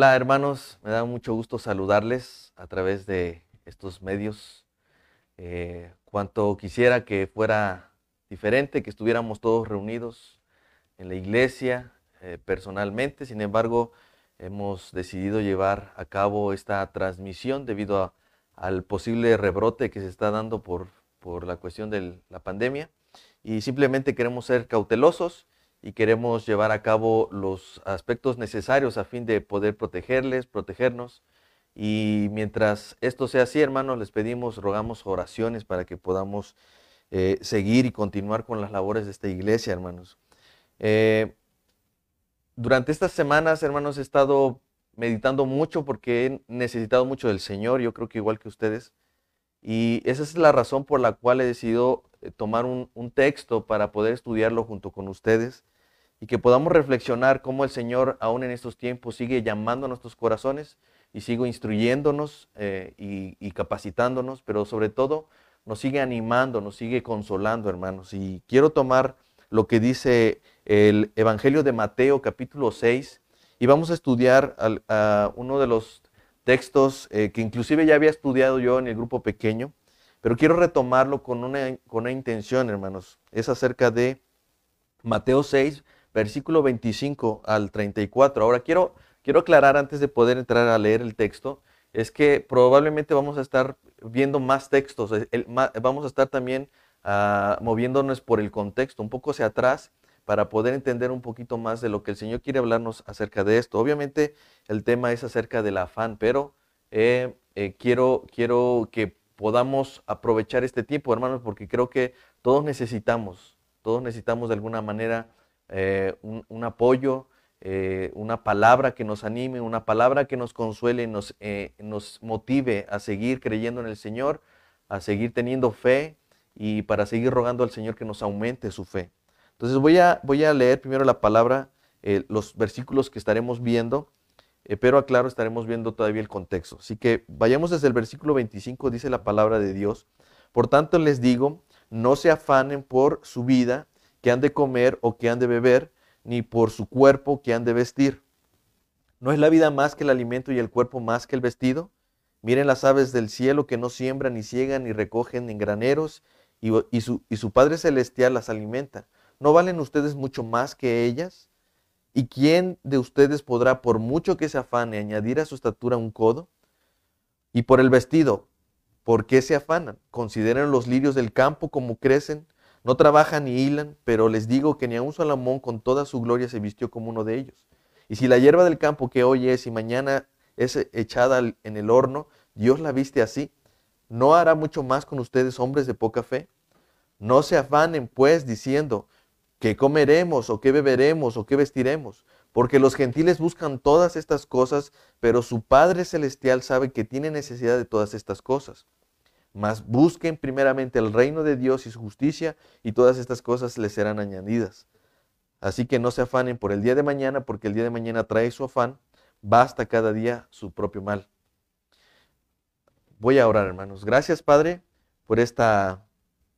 Hola hermanos, me da mucho gusto saludarles a través de estos medios. Eh, cuanto quisiera que fuera diferente, que estuviéramos todos reunidos en la iglesia eh, personalmente, sin embargo hemos decidido llevar a cabo esta transmisión debido al posible rebrote que se está dando por, por la cuestión de la pandemia. Y simplemente queremos ser cautelosos y queremos llevar a cabo los aspectos necesarios a fin de poder protegerles, protegernos. Y mientras esto sea así, hermanos, les pedimos, rogamos oraciones para que podamos eh, seguir y continuar con las labores de esta iglesia, hermanos. Eh, durante estas semanas, hermanos, he estado meditando mucho porque he necesitado mucho del Señor, yo creo que igual que ustedes. Y esa es la razón por la cual he decidido tomar un, un texto para poder estudiarlo junto con ustedes y que podamos reflexionar cómo el Señor aún en estos tiempos sigue llamando a nuestros corazones y sigue instruyéndonos eh, y, capacitándonos, pero sobre todo nos sigue animando, nos sigue consolando, hermanos. Y quiero tomar lo que dice el Evangelio de Mateo capítulo 6 y vamos a estudiar uno de los textos eh, que inclusive ya había estudiado yo en el grupo pequeño, pero quiero retomarlo con una, con una intención, hermanos. Es acerca de Mateo 6, versículo 25 al 34. Ahora quiero, quiero aclarar antes de poder entrar a leer el texto, es que probablemente vamos a estar viendo más textos, vamos a estar también ah, moviéndonos por el contexto, un poco hacia atrás, para poder entender un poquito más de lo que el Señor quiere hablarnos acerca de esto. Obviamente el tema es acerca del afán, pero eh, eh, quiero, quiero que podamos aprovechar este tiempo, hermanos, porque creo que todos necesitamos, todos necesitamos de alguna manera eh, un, apoyo, eh, una palabra que nos anime, una palabra que nos consuele, nos, eh, nos motive a seguir creyendo en el Señor, a seguir teniendo fe y para seguir rogando al Señor que nos aumente su fe. Entonces voy a, voy a leer primero la palabra, los versículos que estaremos viendo, pero aclaro, estaremos viendo todavía el contexto. Así que vayamos desde el versículo 25, dice la palabra de Dios. Por tanto les digo, no se afanen por su vida que han de comer o que han de beber, ni por su cuerpo que han de vestir. ¿No es la vida más que el alimento y el cuerpo más que el vestido? Miren las aves del cielo que no siembran, ni ciegan, ni recogen en graneros, y su Padre Celestial las alimenta. ¿No valen ustedes mucho más que ellas? ¿Y quién de ustedes podrá, por mucho que se afane, añadir a su estatura un codo? Y por el vestido, ¿por qué se afanan? Consideren los lirios del campo como crecen, no trabajan ni hilan, pero les digo que ni un Salomón con toda su gloria se vistió como uno de ellos. Y si la hierba del campo que hoy es y mañana es echada en el horno, Dios la viste así, ¿no hará mucho más con ustedes hombres de poca fe? No se afanen pues diciendo, ¿qué comeremos o qué beberemos o qué vestiremos? Porque los gentiles buscan todas estas cosas, pero su Padre Celestial sabe que tiene necesidad de todas estas cosas. Mas busquen primeramente el reino de Dios y su justicia y todas estas cosas les serán añadidas. Así que no se afanen por el día de mañana, porque el día de mañana trae su afán, basta cada día su propio mal. Voy a orar, hermanos. Gracias, Padre, por esta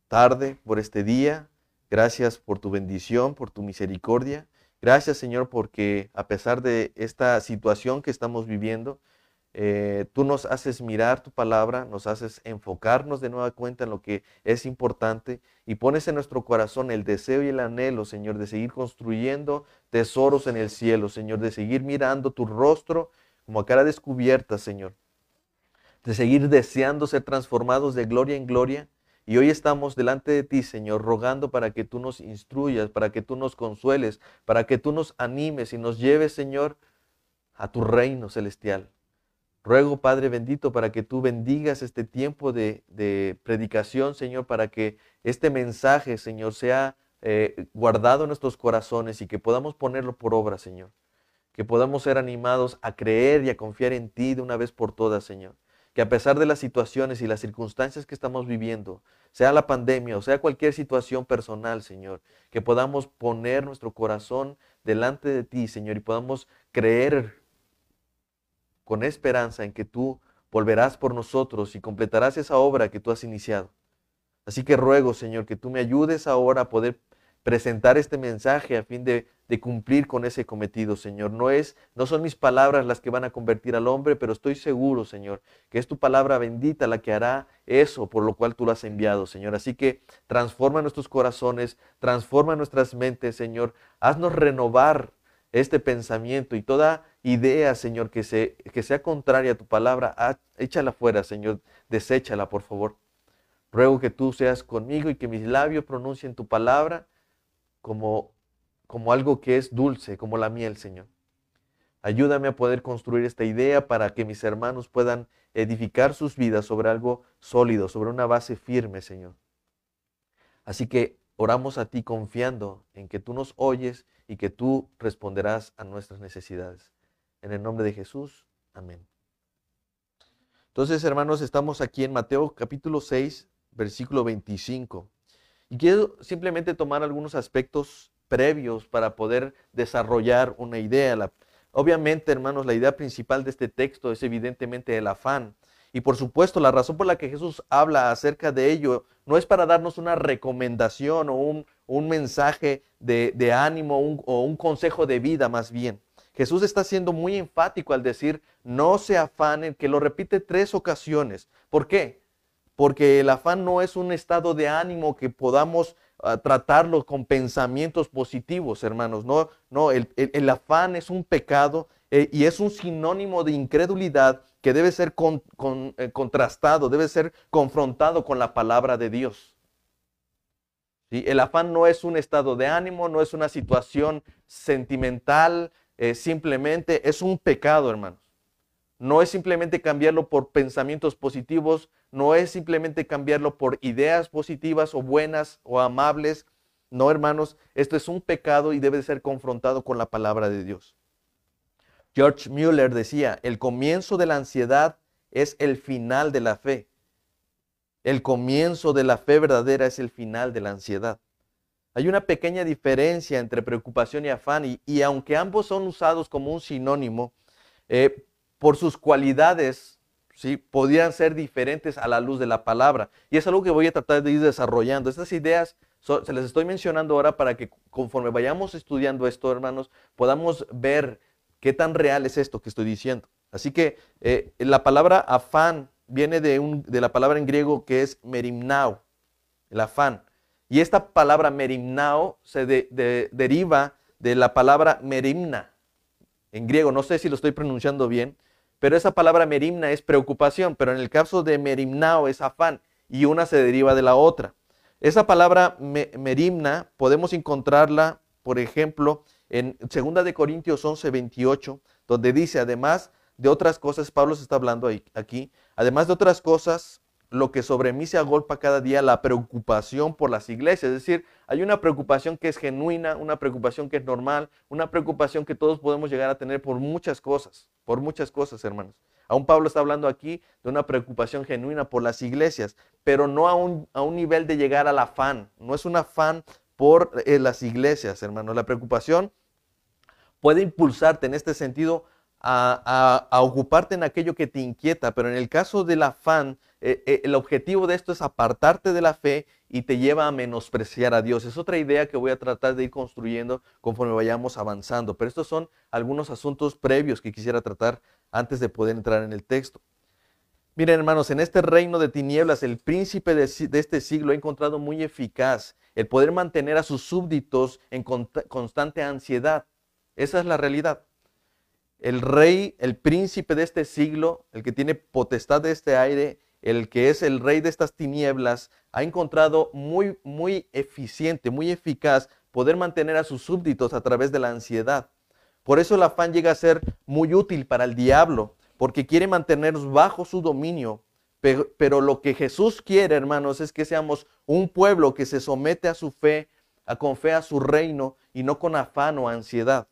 tarde, por este día. Gracias por tu bendición, por tu misericordia. Gracias, Señor, porque a pesar de esta situación que estamos viviendo, eh, tú nos haces mirar tu palabra, nos haces enfocarnos de nueva cuenta en lo que es importante y pones en nuestro corazón el deseo y el anhelo, Señor, de seguir construyendo tesoros en el cielo, Señor, de seguir mirando tu rostro como a cara descubierta, Señor, de seguir deseando ser transformados de gloria en gloria. Y hoy estamos delante de ti, Señor, rogando para que tú nos instruyas, para que tú nos consueles, para que tú nos animes y nos lleves, Señor, a tu reino celestial. Ruego, Padre bendito, para que tú bendigas este tiempo de, predicación, Señor, para que este mensaje, Señor, sea eh, guardado en nuestros corazones y que podamos ponerlo por obra, Señor. Que podamos ser animados a creer y a confiar en ti de una vez por todas, Señor. Que a pesar de las situaciones y las circunstancias que estamos viviendo, sea la pandemia o sea cualquier situación personal, Señor, que podamos poner nuestro corazón delante de ti, Señor, y podamos creer con esperanza en que tú volverás por nosotros y completarás esa obra que tú has iniciado. Así que ruego, Señor, que tú me ayudes ahora a poder presentar este mensaje a fin de, de cumplir con ese cometido, Señor. No es no son mis palabras las que van a convertir al hombre, pero estoy seguro, Señor, que es tu palabra bendita la que hará eso por lo cual tú lo has enviado, Señor. Así que transforma nuestros corazones, transforma nuestras mentes, Señor. Haznos renovar este pensamiento y toda idea, Señor, que, se, que sea contraria a tu palabra, échala fuera, Señor, deséchala, por favor. Ruego que tú seas conmigo y que mis labios pronuncien tu palabra como, como algo que es dulce, como la miel, Señor. Ayúdame a poder construir esta idea para que mis hermanos puedan edificar sus vidas sobre algo sólido, sobre una base firme, Señor. Así que oramos a ti confiando en que tú nos oyes y que tú responderás a nuestras necesidades. En el nombre de Jesús, amén. Entonces, hermanos, estamos aquí en Mateo capítulo 6, versículo 25. Y quiero simplemente tomar algunos aspectos previos para poder desarrollar una idea. obviamente, hermanos, la idea principal de este texto es evidentemente el afán. Y por supuesto, la razón por la que Jesús habla acerca de ello no es para darnos una recomendación o un, mensaje de, ánimo o un consejo de vida más bien. Jesús está siendo muy enfático al decir, no se afanen, que lo repite tres ocasiones. ¿Por qué? porque el afán no es un estado de ánimo que podamos tratarlo con pensamientos positivos, hermanos. No, no, el, afán es un pecado eh, y es un sinónimo de incredulidad que debe ser eh, contrastado, debe ser confrontado con la palabra de Dios. El afán no es un estado de ánimo, no es una situación sentimental, eh, simplemente es un pecado, hermanos. No es simplemente cambiarlo por pensamientos positivos, no es simplemente cambiarlo por ideas positivas o buenas o amables. No, hermanos, esto es un pecado y debe ser confrontado con la palabra de Dios. George Mueller decía, el comienzo de la ansiedad es el final de la fe. El comienzo de la fe verdadera es el final de la ansiedad. Hay una pequeña diferencia entre preocupación y afán y, aunque ambos son usados como un sinónimo, eh, por sus cualidades, ¿sí? podrían ser diferentes a la luz de la palabra. Y es algo que voy a tratar de ir desarrollando. Estas ideas se les estoy mencionando ahora para que conforme vayamos estudiando esto, hermanos, podamos ver qué tan real es esto que estoy diciendo. Así que eh, la palabra afán viene de, un, de, la palabra en griego que es merimnao, el afán. Y esta palabra merimnao se deriva de la palabra merimna en griego. No sé si lo estoy pronunciando bien, pero esa palabra merimna es preocupación, pero en el caso de merimnao es afán y una se deriva de la otra. Esa palabra merimna podemos encontrarla, por ejemplo, en 2 de Corintios 11, 28, donde dice, además de otras cosas, Pablo se está hablando aquí, además de otras cosas, lo que sobre mí se agolpa cada día, la preocupación por las iglesias. Es decir, hay una preocupación que es genuina, una preocupación que es normal, una preocupación que todos podemos llegar a tener por muchas cosas, por muchas cosas, hermanos. Aún Pablo está hablando aquí de una preocupación genuina por las iglesias, pero no a un, a un nivel de llegar al afán. No es un afán por eh, las iglesias, hermanos. La preocupación puede impulsarte en este sentido a, ocuparte en aquello que te inquieta, pero en el caso del afán, eh, eh, el objetivo de esto es apartarte de la fe y te lleva a menospreciar a Dios. Es otra idea que voy a tratar de ir construyendo conforme vayamos avanzando, pero estos son algunos asuntos previos que quisiera tratar antes de poder entrar en el texto. Miren hermanos, en este reino de tinieblas el príncipe de, de este siglo ha encontrado muy eficaz el poder mantener a sus súbditos en constante ansiedad. Esa es la realidad el rey, el príncipe de este siglo, el que tiene potestad de este aire, el que es el rey de estas tinieblas, ha encontrado muy, muy eficiente, muy eficaz poder mantener a sus súbditos a través de la ansiedad. Por eso el afán llega a ser muy útil para el diablo, porque quiere mantenernos bajo su dominio. Pero, lo que Jesús quiere, hermanos, es que seamos un pueblo que se somete a su fe, a con fe a su reino y no con afán o ansiedad.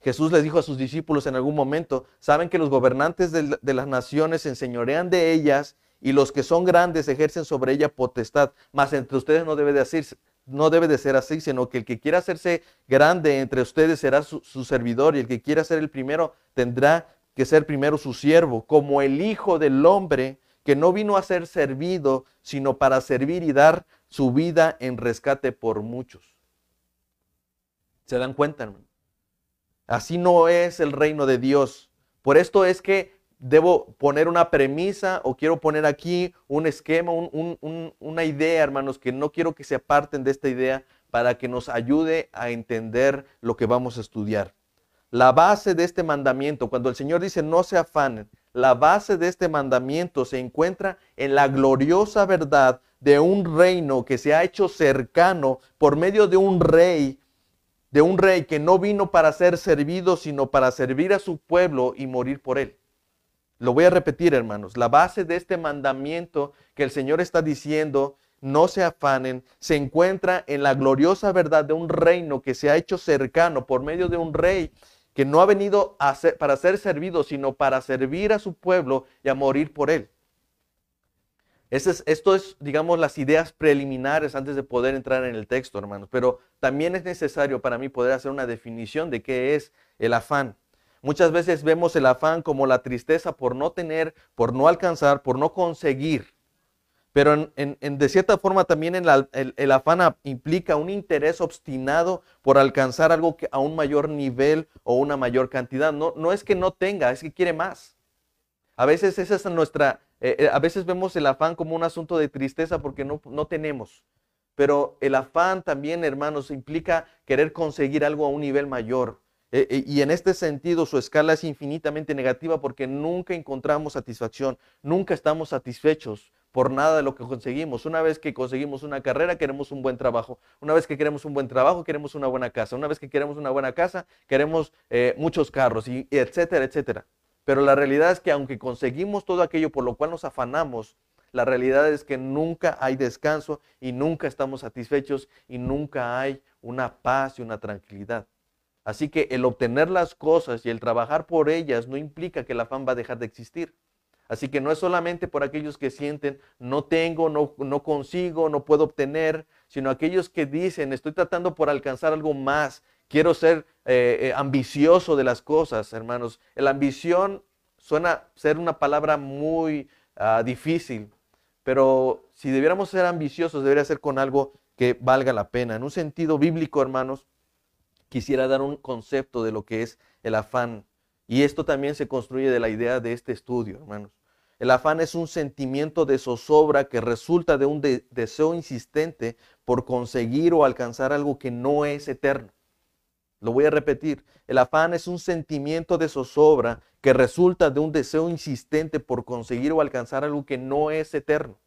Jesús les dijo a sus discípulos en algún momento, saben que los gobernantes de, las naciones se enseñorean de ellas y los que son grandes ejercen sobre ella potestad, mas entre ustedes no debe de no debe de ser así, sino que el que quiera hacerse grande entre ustedes será su, su, servidor y el que quiera ser el primero tendrá que ser primero su siervo, como el Hijo del Hombre que no vino a ser servido, sino para servir y dar su vida en rescate por muchos. ¿Se dan cuenta, hermano? Así no es el reino de Dios. Por esto es que debo poner una premisa o quiero poner aquí un esquema, una idea, hermanos, que no quiero que se aparten de esta idea para que nos ayude a entender lo que vamos a estudiar. La base de este mandamiento, cuando el Señor dice no se afanen, la base de este mandamiento se encuentra en la gloriosa verdad de un reino que se ha hecho cercano por medio de un rey, de un rey que no vino para ser servido, sino para servir a su pueblo y morir por él. Lo voy a repetir, hermanos. La base de este mandamiento que el Señor está diciendo, no se afanen, se encuentra en la gloriosa verdad de un reino que se ha hecho cercano por medio de un rey que no ha venido a para ser servido, sino para servir a su pueblo y a morir por él. Es, esto es, digamos, las ideas preliminares antes de poder entrar en el texto, hermanos. Pero también es necesario para mí poder hacer una definición de qué es el afán. Muchas veces vemos el afán como la tristeza por no tener, por no alcanzar, por no conseguir. Pero en, de cierta forma también el, afán implica un interés obstinado por alcanzar algo a un mayor nivel o una mayor cantidad. No, no es que no tenga, es que quiere más. A veces esa es nuestra, eh, eh, a veces vemos el afán como un asunto de tristeza porque no, no tenemos. Pero el afán también, hermanos, implica querer conseguir algo a un nivel mayor. Eh, y en este sentido su escala es infinitamente negativa porque nunca encontramos satisfacción, nunca estamos satisfechos por nada de lo que conseguimos. Una vez que conseguimos una carrera, queremos un buen trabajo. Una vez que queremos un buen trabajo, queremos una buena casa. Una vez que queremos una buena casa, queremos muchos carros, y, etcétera, etcétera. Pero la realidad es que aunque conseguimos todo aquello por lo cual nos afanamos, la realidad es que nunca hay descanso y nunca estamos satisfechos y nunca hay una paz y una tranquilidad. Así que el obtener las cosas y el trabajar por ellas no implica que la afán va a dejar de existir. Así que no es solamente por aquellos que sienten, no tengo, no, no consigo, no puedo obtener, sino aquellos que dicen, estoy tratando por alcanzar algo más, quiero ser eh, eh, ambicioso de las cosas, hermanos. La ambición suena ser una palabra muy ah, difícil, pero si debiéramos ser ambiciosos, debería ser con algo que valga la pena. En un sentido bíblico, hermanos, quisiera dar un concepto de lo que es el afán. Y esto también se construye de la idea de este estudio, hermanos. El afán es un sentimiento de zozobra que resulta de un deseo insistente por conseguir o alcanzar algo que no es eterno. Lo voy a repetir. El afán es un sentimiento de zozobra que resulta de un deseo insistente por conseguir o alcanzar algo que no es eterno.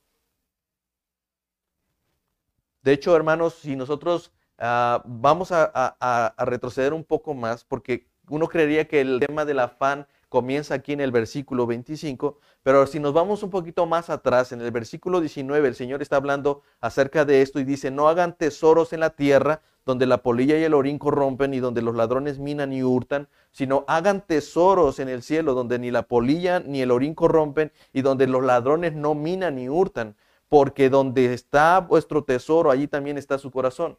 De hecho, hermanos, si nosotros Ah, vamos a, retroceder un poco más porque uno creería que el tema del afán comienza aquí en el versículo 25, pero si nos vamos un poquito más atrás, en el versículo 19, el Señor está hablando acerca de esto y dice, no hagan tesoros en la tierra donde la polilla y el orín corrompen y donde los ladrones minan y hurtan, sino hagan tesoros en el cielo donde ni la polilla ni el orín corrompen y donde los ladrones no minan ni hurtan, porque donde está vuestro tesoro, allí también está su corazón.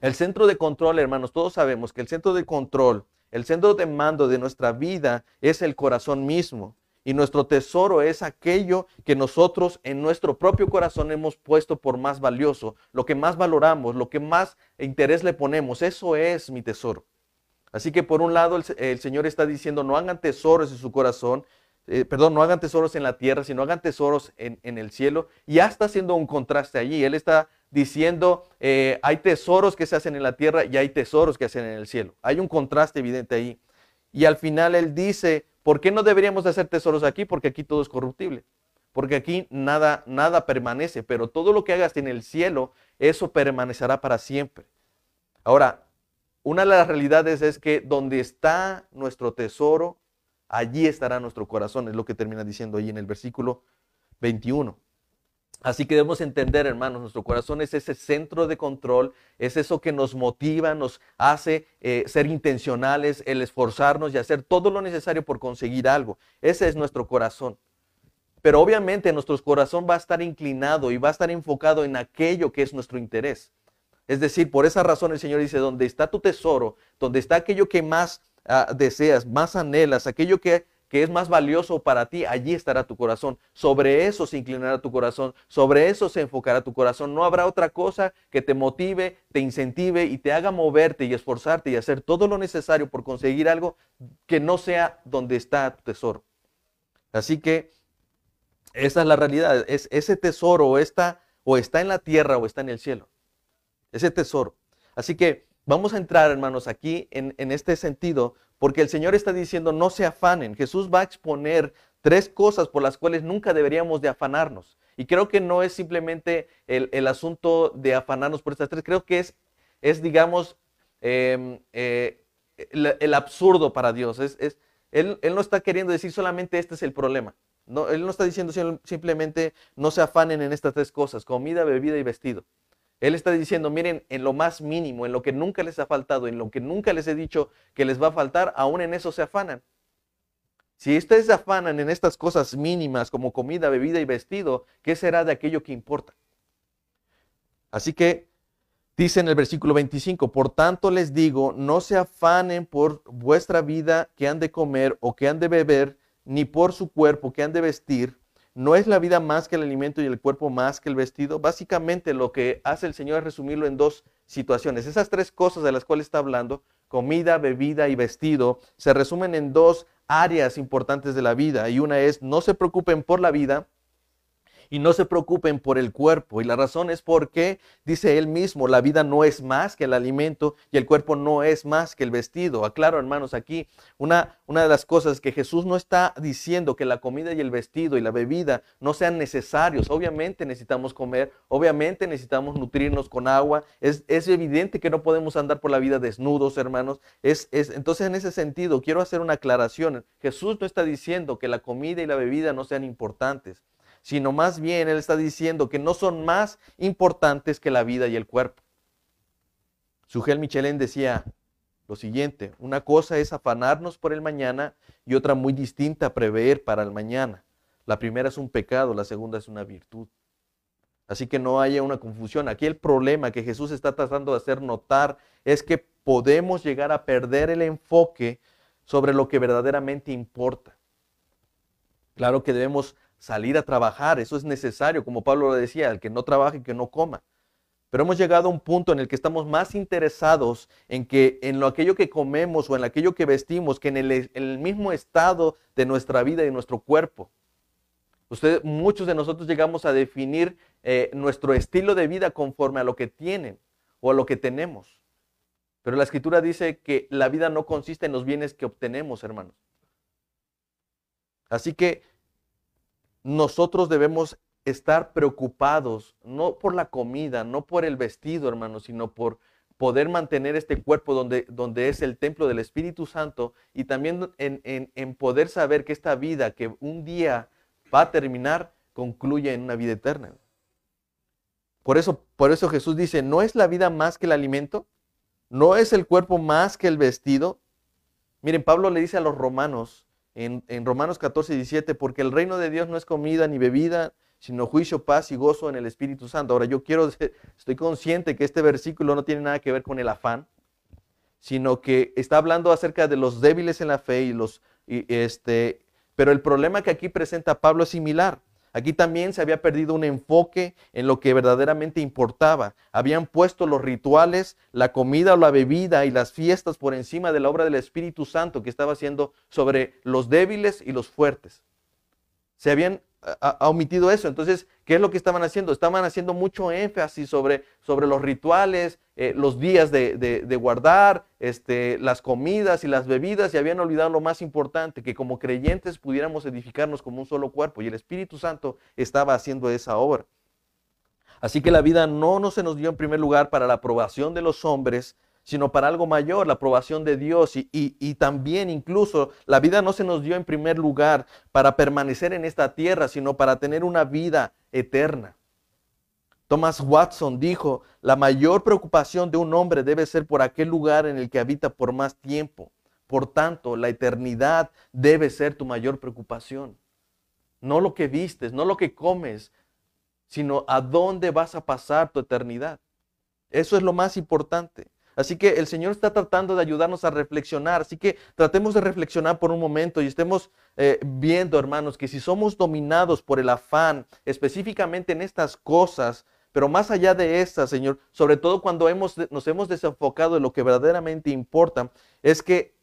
El centro de control, hermanos, todos sabemos que el centro de control, el centro de mando de nuestra vida es el corazón mismo. Y nuestro tesoro es aquello que nosotros en nuestro propio corazón hemos puesto por más valioso, lo que más valoramos, lo que más interés le ponemos. Eso es mi tesoro. Así que por un lado el, Señor está diciendo, no hagan tesoros en su corazón, eh, perdón, no hagan tesoros en la tierra, sino hagan tesoros en, el cielo. Y ya está haciendo un contraste allí. Él está diciendo, eh, hay tesoros que se hacen en la tierra y hay tesoros que se hacen en el cielo. Hay un contraste evidente ahí. Y al final él dice, ¿por qué no deberíamos de hacer tesoros aquí? Porque aquí todo es corruptible. Porque aquí nada, nada permanece, pero todo lo que hagas en el cielo, eso permanecerá para siempre. Ahora, una de las realidades es que donde está nuestro tesoro, allí estará nuestro corazón, es lo que termina diciendo ahí en el versículo 21. Así que debemos entender, hermanos, nuestro corazón es ese centro de control, es eso que nos motiva, nos hace eh, ser intencionales, el esforzarnos y hacer todo lo necesario por conseguir algo. Ese es nuestro corazón. Pero obviamente nuestro corazón va a estar inclinado y va a estar enfocado en aquello que es nuestro interés. Es decir, por esa razón el Señor dice, donde está tu tesoro, donde está aquello que más ah, deseas, más anhelas, aquello que que es más valioso para ti, allí estará tu corazón. Sobre eso se inclinará tu corazón, sobre eso se enfocará tu corazón. No habrá otra cosa que te motive, te incentive y te haga moverte y esforzarte y hacer todo lo necesario por conseguir algo que no sea donde está tu tesoro. Así que esa es la realidad. Es, ese tesoro está, o está en la tierra o está en el cielo. Ese tesoro. Así que vamos a entrar, hermanos, aquí en, este sentido, porque el Señor está diciendo, no se afanen. Jesús va a exponer tres cosas por las cuales nunca deberíamos de afanarnos. Y creo que no es simplemente el, asunto de afanarnos por estas tres, creo que es, es digamos, em, eh, el, absurdo para Dios. Es, es, él, no está queriendo decir solamente este es el problema. No, él no está diciendo simplemente no se afanen en estas tres cosas, comida, bebida y vestido. Él está diciendo, miren, en lo más mínimo, en lo que nunca les ha faltado, en lo que nunca les he dicho que les va a faltar, aún en eso se afanan. Si ustedes se afanan en estas cosas mínimas como comida, bebida y vestido, ¿qué será de aquello que importa? Así que dice en el versículo 25, por tanto les digo, no se afanen por vuestra vida que han de comer o que han de beber, ni por su cuerpo que han de vestir. ¿No es la vida más que el alimento y el cuerpo más que el vestido? Básicamente lo que hace el Señor es resumirlo en dos situaciones. Esas tres cosas de las cuales está hablando, comida, bebida y vestido, se resumen en dos áreas importantes de la vida. Y una es, no se preocupen por la vida, y no se preocupen por el cuerpo. Y la razón es porque, dice él mismo, la vida no es más que el alimento y el cuerpo no es más que el vestido. Aclaro, hermanos, aquí una, una de las cosas que Jesús no está diciendo que la comida y el vestido y la bebida no sean necesarios. Obviamente necesitamos comer, obviamente necesitamos nutrirnos con agua. Es, es evidente que no podemos andar por la vida desnudos, hermanos. Es, es, entonces, en ese sentido, quiero hacer una aclaración. Jesús no está diciendo que la comida y la bebida no sean importantes sino más bien Él está diciendo que no son más importantes que la vida y el cuerpo. Sugel Michelin decía lo siguiente, una cosa es afanarnos por el mañana y otra muy distinta prever para el mañana. La primera es un pecado, la segunda es una virtud. Así que no haya una confusión. Aquí el problema que Jesús está tratando de hacer notar es que podemos llegar a perder el enfoque sobre lo que verdaderamente importa. Claro que debemos salir a trabajar, eso es necesario, como Pablo lo decía, el que no trabaje, que no coma. Pero hemos llegado a un punto en el que estamos más interesados en que en lo aquello que comemos o en aquello que vestimos que en el, mismo estado de nuestra vida y nuestro cuerpo. Ustedes, muchos de nosotros llegamos a definir eh, nuestro estilo de vida conforme a lo que tienen o a lo que tenemos. Pero la escritura dice que la vida no consiste en los bienes que obtenemos, hermanos. Así que nosotros debemos estar preocupados, no por la comida, no por el vestido, hermanos, sino por poder mantener este cuerpo donde, donde es el templo del Espíritu Santo y también en, en, poder saber que esta vida que un día va a terminar, concluye en una vida eterna. Por eso, por eso Jesús dice, ¿no es la vida más que el alimento? ¿No es el cuerpo más que el vestido? Miren, Pablo le dice a los romanos, en, Romanos 14, 17, porque el reino de Dios no es comida ni bebida, sino juicio, paz y gozo en el Espíritu Santo. Ahora yo quiero, estoy consciente que este versículo no tiene nada que ver con el afán, sino que está hablando acerca de los débiles en la fe y los, este, pero el problema que aquí presenta Pablo es similar. Aquí también se había perdido un enfoque en lo que verdaderamente importaba. Habían puesto los rituales, la comida o la bebida y las fiestas por encima de la obra del Espíritu Santo que estaba haciendo sobre los débiles y los fuertes. Se habían ha, omitido eso. Entonces, ¿qué es lo que estaban haciendo? Estaban haciendo mucho énfasis sobre, sobre los rituales, eh, los días de, guardar, este, las comidas y las bebidas, y habían olvidado lo más importante, que como creyentes pudiéramos edificarnos como un solo cuerpo, y el Espíritu Santo estaba haciendo esa obra. Así que la vida no, no se nos dio en primer lugar para la aprobación de los hombres, sino para algo mayor, la aprobación de Dios. Y, también incluso la vida no se nos dio en primer lugar para permanecer en esta tierra, sino para tener una vida eterna. Thomas Watson dijo, la mayor preocupación de un hombre debe ser por aquel lugar en el que habita por más tiempo. Por tanto, la eternidad debe ser tu mayor preocupación. No lo que vistes, no lo que comes, sino a dónde vas a pasar tu eternidad. Eso es lo más importante. Así que el Señor está tratando de ayudarnos a reflexionar. Así que tratemos de reflexionar por un momento y estemos eh, viendo, hermanos, que si somos dominados por el afán, específicamente en estas cosas, pero más allá de estas, Señor, sobre todo cuando hemos, nos hemos desenfocado de lo que verdaderamente importa, es que,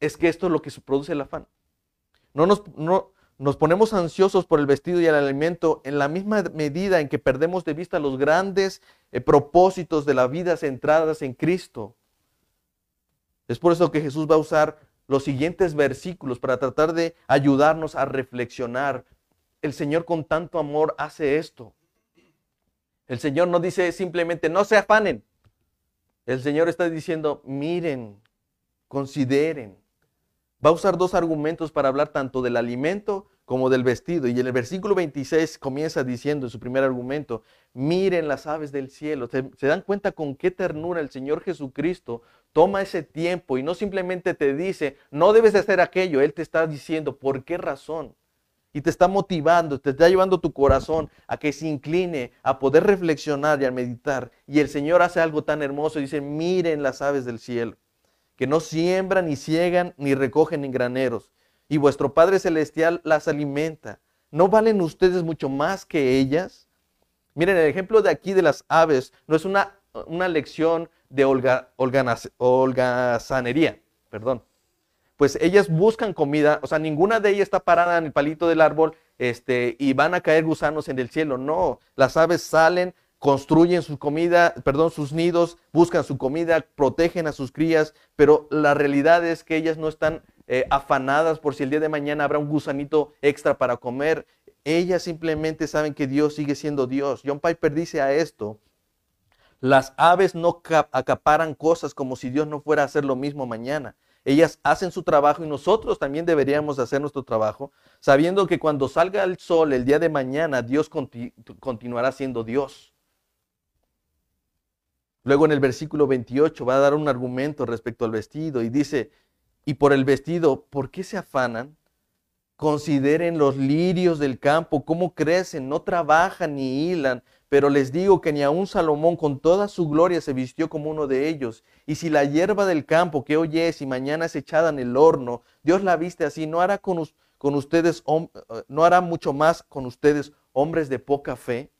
es que esto es lo que produce el afán. No nos, no, nos ponemos ansiosos por el vestido y el alimento en la misma medida en que perdemos de vista los grandes eh, propósitos de la vida centradas en Cristo. Es por eso que Jesús va a usar los siguientes versículos para tratar de ayudarnos a reflexionar. El Señor con tanto amor hace esto. El Señor no dice simplemente no se afanen. El Señor está diciendo miren, consideren, va a usar dos argumentos para hablar tanto del alimento como del vestido. Y en el versículo 26 comienza diciendo en su primer argumento, miren las aves del cielo. ¿Se, dan cuenta con qué ternura el Señor Jesucristo toma ese tiempo y no simplemente te dice, no debes de hacer aquello. Él te está diciendo, ¿por qué razón? Y te está motivando, te está llevando tu corazón a que se incline, a poder reflexionar y a meditar. Y el Señor hace algo tan hermoso y dice, miren las aves del cielo que no siembran, ni ciegan, ni recogen en graneros, y vuestro Padre Celestial las alimenta. ¿No valen ustedes mucho más que ellas? Miren, el ejemplo de aquí de las aves no es una, una lección de holga, holgazanería, perdón. Pues ellas buscan comida, o sea, ninguna de ellas está parada en el palito del árbol este, y van a caer gusanos en el cielo. No, las aves salen, construyen su comida, perdón, sus nidos, buscan su comida, protegen a sus crías, pero la realidad es que ellas no están eh, afanadas por si el día de mañana habrá un gusanito extra para comer. Ellas simplemente saben que Dios sigue siendo Dios. John Piper dice a esto, las aves no acaparan cosas como si Dios no fuera a hacer lo mismo mañana. Ellas hacen su trabajo y nosotros también deberíamos hacer nuestro trabajo, sabiendo que cuando salga el sol el día de mañana, Dios continuará siendo Dios. Luego en el versículo 28 va a dar un argumento respecto al vestido y dice, y por el vestido, ¿por qué se afanan? Consideren los lirios del campo, cómo crecen, no trabajan ni hilan, pero les digo que ni aun Salomón con toda su gloria se vistió como uno de ellos. Y si la hierba del campo que hoy es y mañana es echada en el horno, Dios la viste así, no hará con, con ustedes, eh, no hará mucho más con ustedes hombres de poca fe.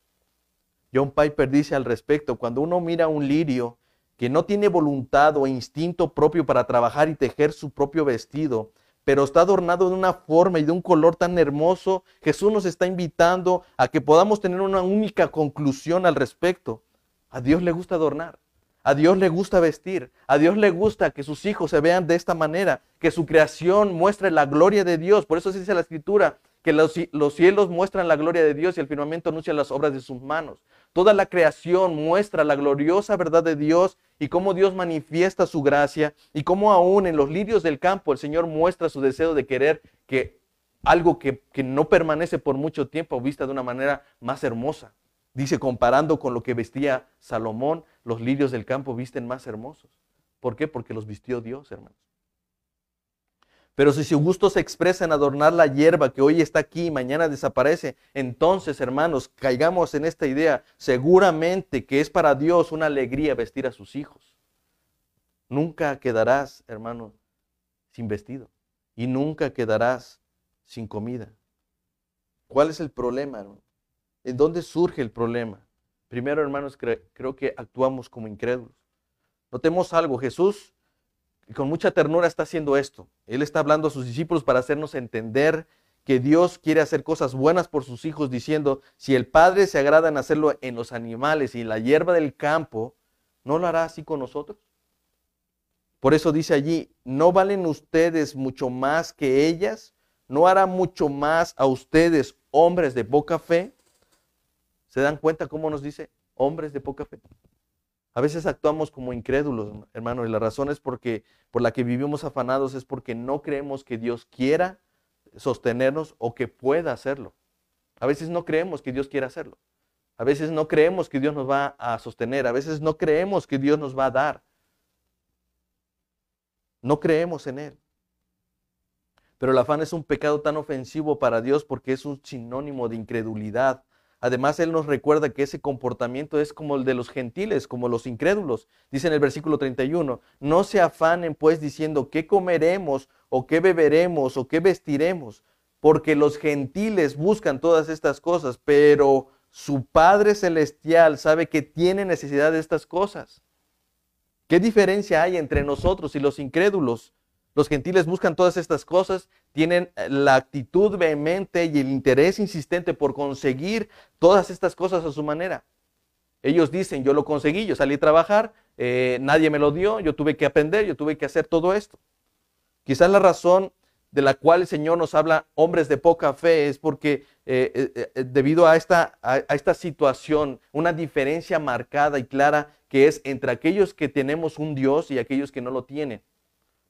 John Piper dice al respecto, cuando uno mira un lirio que no tiene voluntad o instinto propio para trabajar y tejer su propio vestido, pero está adornado de una forma y de un color tan hermoso, Jesús nos está invitando a que podamos tener una única conclusión al respecto. A Dios le gusta adornar. A Dios le gusta vestir, a Dios le gusta que sus hijos se vean de esta manera, que su creación muestre la gloria de Dios. Por eso se dice la escritura que los, los, cielos muestran la gloria de Dios y el firmamento anuncia las obras de sus manos. Toda la creación muestra la gloriosa verdad de Dios y cómo Dios manifiesta su gracia y cómo aún en los lirios del campo el Señor muestra su deseo de querer que algo que, que no permanece por mucho tiempo vista de una manera más hermosa. Dice, comparando con lo que vestía Salomón, los lirios del campo visten más hermosos. ¿Por qué? Porque los vistió Dios, hermanos. Pero si su gusto se expresa en adornar la hierba que hoy está aquí y mañana desaparece, entonces, hermanos, caigamos en esta idea. Seguramente que es para Dios una alegría vestir a sus hijos. Nunca quedarás, hermano, sin vestido. Y nunca quedarás sin comida. ¿Cuál es el problema, hermano? ¿En dónde surge el problema? Primero, hermanos, creo que actuamos como incrédulos. Notemos algo, Jesús y con mucha ternura está haciendo esto. Él está hablando a sus discípulos para hacernos entender que Dios quiere hacer cosas buenas por sus hijos, diciendo, si el Padre se agrada en hacerlo en los animales y en la hierba del campo, ¿no lo hará así con nosotros? Por eso dice allí, ¿no valen ustedes mucho más que ellas? ¿No hará mucho más a ustedes, hombres de poca fe? ¿Se dan cuenta cómo nos dice hombres de poca fe? A veces actuamos como incrédulos, hermano, y la razón es porque por la que vivimos afanados es porque no creemos que Dios quiera sostenernos o que pueda hacerlo. A veces no creemos que Dios quiera hacerlo. A veces no creemos que Dios nos va a sostener. A veces no creemos que Dios nos va a dar. No creemos en Él. Pero el afán es un pecado tan ofensivo para Dios porque es un sinónimo de incredulidad además Él nos recuerda que ese comportamiento es como el de los gentiles, como los incrédulos. Dice en el versículo 31, no se afanen pues diciendo qué comeremos o qué beberemos o qué vestiremos, porque los gentiles buscan todas estas cosas, pero su Padre Celestial sabe que tiene necesidad de estas cosas. ¿Qué diferencia hay entre nosotros y los incrédulos? Los gentiles buscan todas estas cosas, tienen eh, la actitud vehemente y el interés insistente por conseguir todas estas cosas a su manera. Ellos dicen, yo lo conseguí, yo salí a trabajar, eh, nadie me lo dio, yo tuve que aprender, yo tuve que hacer todo esto. Quizás la razón de la cual el Señor nos habla hombres de poca fe es porque eh, debido a esta, a esta situación, una diferencia marcada y clara que es entre aquellos que tenemos un Dios y aquellos que no lo tienen.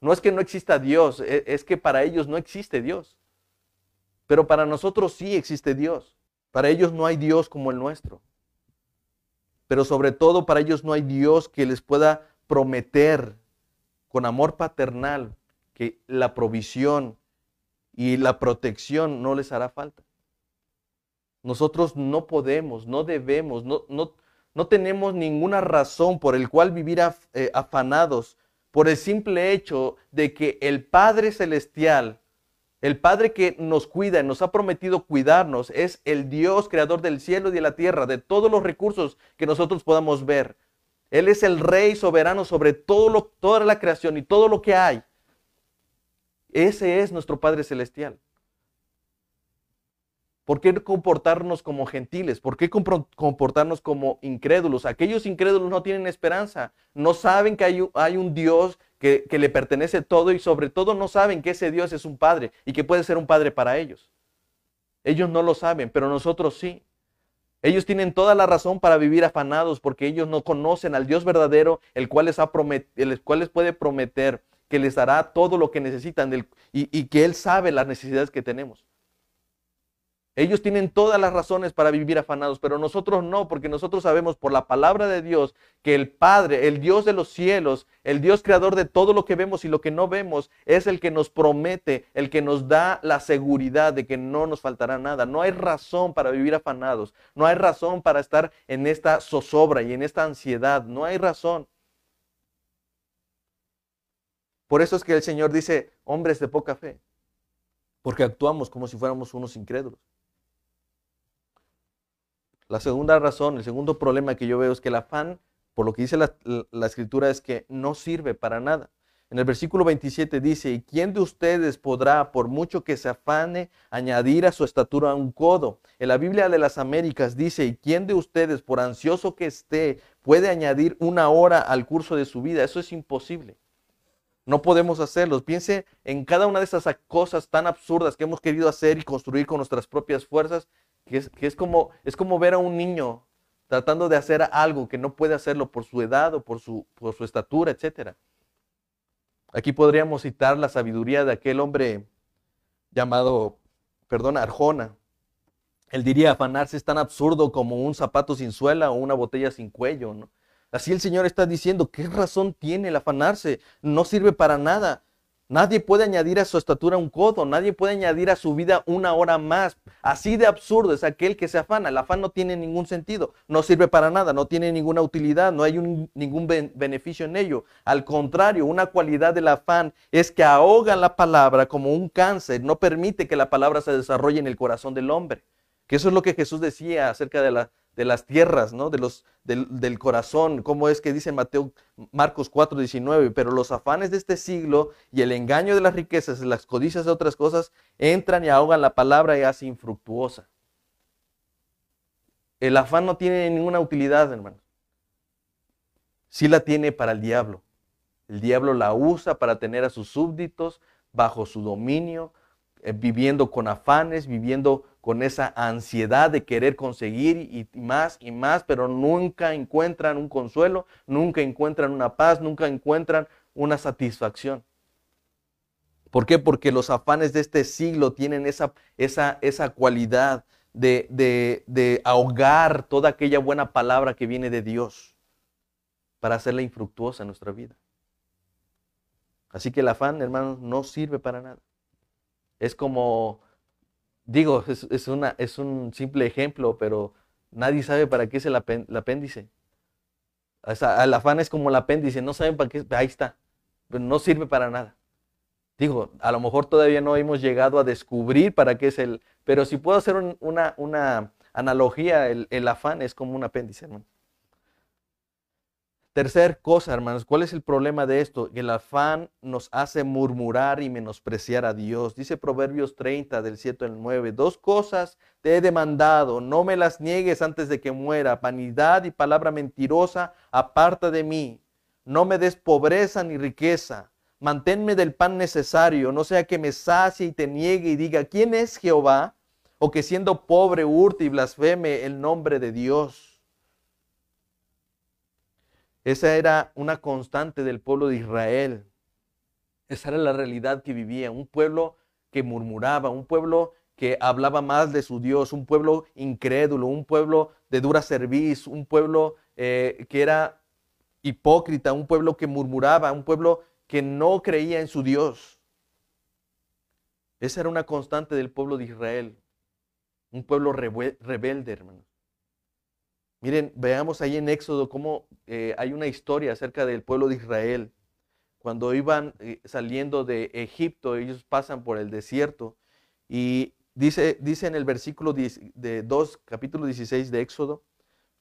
No es que no exista Dios, e, es que para ellos no existe Dios. Pero para nosotros sí existe Dios. Para ellos no hay Dios como el nuestro. Pero sobre todo para ellos no hay Dios que les pueda prometer con amor paternal que la provisión y la protección no les hará falta. Nosotros no podemos, no debemos, no, no, no tenemos ninguna razón por el cual vivir eh, afanados por el simple hecho de que el Padre Celestial, el Padre que nos cuida y nos ha prometido cuidarnos, es el Dios creador del cielo y de la tierra, de todos los recursos que nosotros podamos ver. Él es el Rey soberano sobre toda la creación y todo lo que hay. Ese es nuestro Padre Celestial. ¿Por qué comportarnos como gentiles? ¿Por qué comportarnos como incrédulos? Aquellos incrédulos no tienen esperanza, no saben que hay, un Dios que, le pertenece todo y sobre todo no saben que ese Dios es un Padre y que puede ser un Padre para ellos. Ellos no lo saben, pero nosotros sí. Ellos tienen toda la razón para vivir afanados porque ellos no conocen al Dios verdadero, el cual les, ha el cual les puede prometer que les dará todo lo que necesitan y que Él sabe las necesidades que tenemos. Ellos tienen todas las razones para vivir afanados, pero nosotros no, porque nosotros sabemos por la palabra de Dios que el Padre, el Dios de los cielos, el Dios creador de todo lo que vemos y lo que no vemos, es el que nos promete, el que nos da la seguridad de que no nos faltará nada. No hay razón para vivir afanados, no hay razón para estar en esta zozobra y en esta ansiedad, no hay razón. Por eso es que el Señor dice, hombres de poca fe, porque actuamos como si fuéramos unos incrédulos. La segunda razón, el segundo problema que yo veo es que el afán, por lo que dice la, escritura, es que no sirve para nada. En el versículo 27 dice, ¿y quién de ustedes podrá, por mucho que se afane, añadir a su estatura un codo? En la Biblia de las Américas dice, ¿y quién de ustedes, por ansioso que esté, puede añadir una hora al curso de su vida? Eso es imposible. No podemos hacerlo. Piense en cada una de esas cosas tan absurdas que hemos querido hacer y construir con nuestras propias fuerzas que es, como, es como ver a un niño tratando de hacer algo que no puede hacerlo por su edad o por su, por su estatura, etc. Aquí podríamos citar la sabiduría de aquel hombre llamado, perdón, Arjona. Él diría, afanarse es tan absurdo como un zapato sin suela o una botella sin cuello. Así el Señor está diciendo, ¿qué razón tiene el afanarse? No sirve para nada. Nadie puede añadir a su estatura un codo, nadie puede añadir a su vida una hora más. Así de absurdo es aquel que se afana. El afán no tiene ningún sentido, no sirve para nada, no tiene ninguna utilidad, no hay ningún beneficio en ello. Al contrario, una cualidad del afán es que ahoga la palabra como un cáncer, no permite que la palabra se desarrolle en el corazón del hombre. Que eso es lo que Jesús decía acerca de la, de las tierras, ¿no? De los, del, corazón, como es que dice Mateo, Marcos 4, 19, pero los afanes de este siglo y el engaño de las riquezas y las codicias de otras cosas entran y ahogan la palabra y hace infructuosa. El afán no tiene ninguna utilidad, hermanos. Sí la tiene para el diablo. El diablo la usa para tener a sus súbditos bajo su dominio, eh, viviendo con afanes, viviendo con esa ansiedad de querer conseguir y más y más, pero nunca encuentran un consuelo, nunca encuentran una paz, nunca encuentran una satisfacción. ¿Por qué? Porque los afanes de este siglo tienen esa, esa, esa cualidad de, de, de ahogar toda aquella buena palabra que viene de Dios para hacerla infructuosa en nuestra vida. Así que el afán, hermanos, no sirve para nada. Es como Digo, es, una, es un simple ejemplo, pero Nadie sabe para qué es el, apéndice. el afán es como el apéndice, no saben para qué, ahí está, pero no sirve para nada. Digo, a lo mejor todavía no hemos llegado a descubrir para qué es el, pero si puedo hacer una, una, analogía, el, el, afán es como un apéndice, hermano. Tercer cosa, hermanos, ¿cuál es el problema de esto? El afán nos hace murmurar y menospreciar a Dios. Dice Proverbios 30 del 7 al 9, dos cosas te he demandado, no me las niegues antes de que muera, vanidad y palabra mentirosa, aparta de mí. No me des pobreza ni riqueza, manténme del pan necesario, no sea que me sacie y te niegue y diga, ¿quién es Jehová? O que siendo pobre hurte y blasfeme el nombre de Dios. Esa era una constante del pueblo de Israel. Esa era la realidad que vivía. Un pueblo que murmuraba, un pueblo que hablaba más de su Dios, un pueblo incrédulo, un pueblo de dura cerviz, un pueblo eh, que era hipócrita, un pueblo que murmuraba, un pueblo que no creía en su Dios. Esa era una constante del pueblo de Israel. Un pueblo rebelde, hermanos. Miren, veamos ahí en Éxodo cómo eh, hay una historia acerca del pueblo de Israel. Cuando iban eh, saliendo de Egipto, ellos pasan por el desierto y dice, dice en el versículo de 2, capítulo 16 de Éxodo,